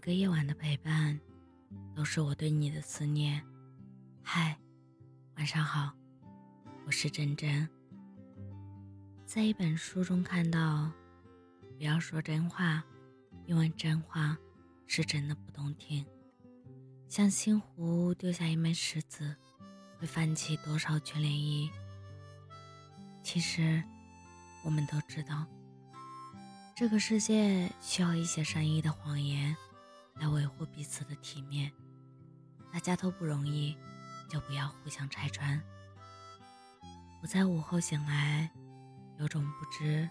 个夜晚的陪伴，都是我对你的思念。嗨，晚上好，我是真真。在一本书中看到，不要说真话，因为真话是真的不动听。像星湖丢下一枚石子，会泛起多少圈涟漪？其实，我们都知道，这个世界需要一些善意的谎言。来维护彼此的体面，大家都不容易，就不要互相拆穿。我在午后醒来，有种不知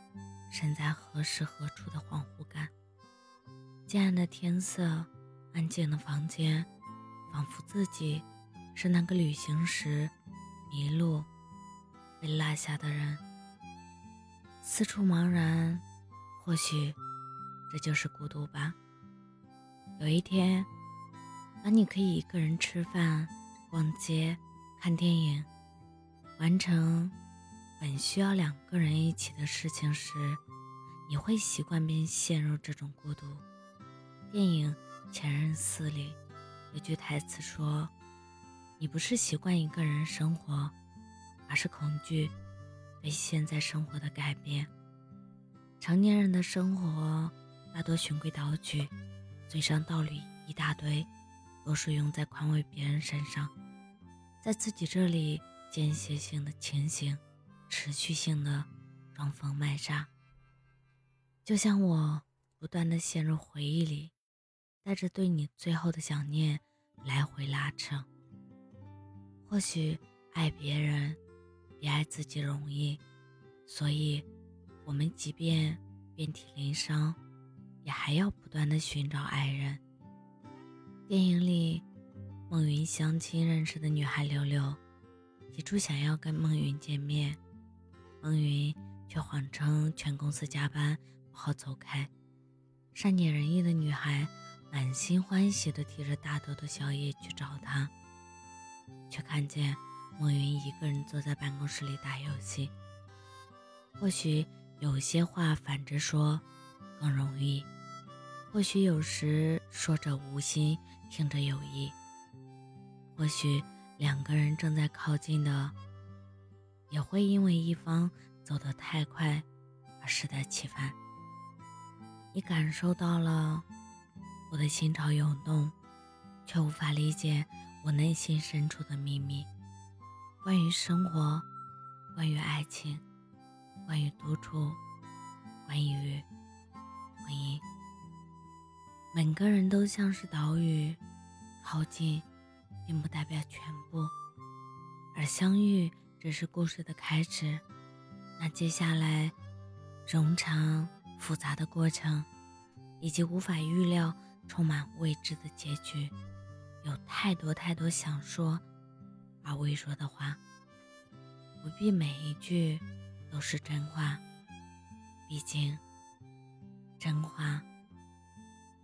身在何时何处的恍惚感。渐暗的天色，安静的房间，仿佛自己是那个旅行时迷路被落下的人。四处茫然，或许这就是孤独吧。有一天，当你可以一个人吃饭、逛街、看电影，完成本需要两个人一起的事情时，你会习惯并陷入这种孤独。电影《前任四》里有句台词说：“你不是习惯一个人生活，而是恐惧被现在生活的改变。”成年人的生活大多循规蹈矩。嘴上道理一大堆，都是用在宽慰别人身上，在自己这里间歇性的清醒，持续性的装疯卖傻。就像我不断的陷入回忆里，带着对你最后的想念来回拉扯。或许爱别人比爱自己容易，所以，我们即便遍体鳞伤。也还要不断的寻找爱人。电影里，孟云相亲认识的女孩柳柳，提出想要跟孟云见面，孟云却谎称全公司加班不好走开。善解人意的女孩满心欢喜的提着大兜的宵夜去找他，却看见孟云一个人坐在办公室里打游戏。或许有些话反着说更容易。或许有时说着无心，听着有意。或许两个人正在靠近的，也会因为一方走得太快而适得其反。你感受到了我的心潮涌动，却无法理解我内心深处的秘密。关于生活，关于爱情，关于独处，关于婚姻。每个人都像是岛屿，靠近并不代表全部，而相遇只是故事的开始。那接下来冗长复杂的过程，以及无法预料、充满未知的结局，有太多太多想说而未说的话。不必每一句都是真话，毕竟真话。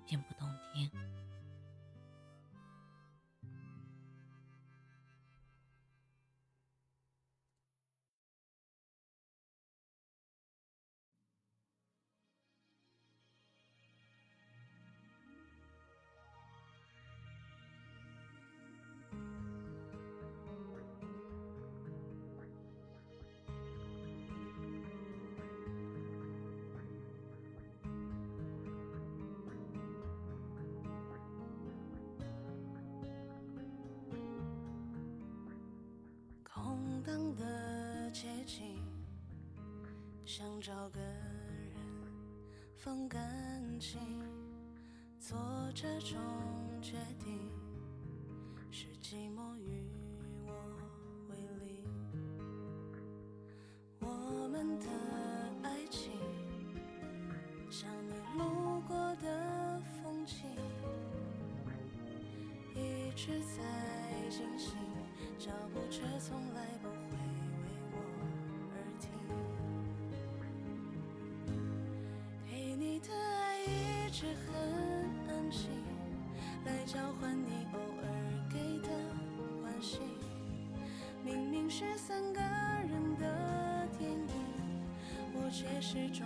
并不动听。当的街景，想找个人放感情，做这种决定，是寂寞与我为邻。我们的爱情，像你路过的风景，一直在进行，脚步是很安静，来交换你偶尔给的关心。明明是三个人的电影，我却始终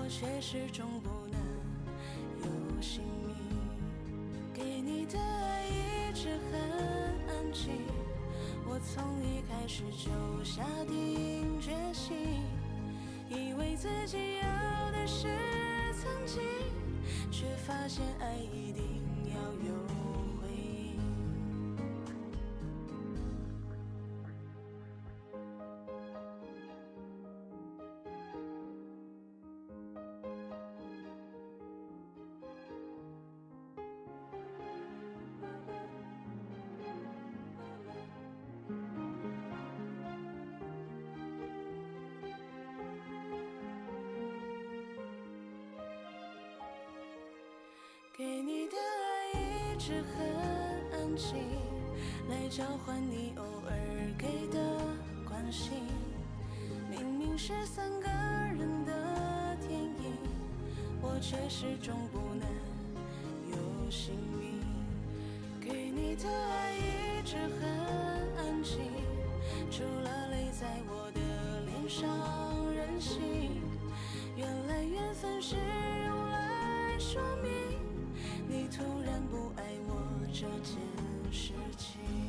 我却始终不能有姓名。给你的爱一直很安静，我从一开始就下定决心，以为自己要的是曾经，却发现爱一定给你的爱一直很安静，来交换你偶尔给的关心。明明是三个人的电影，我却始终不能有姓名。给你的爱一直很安静，除了泪在我的脸上任性。原来缘分是用来说明。你突然不爱我这件事情。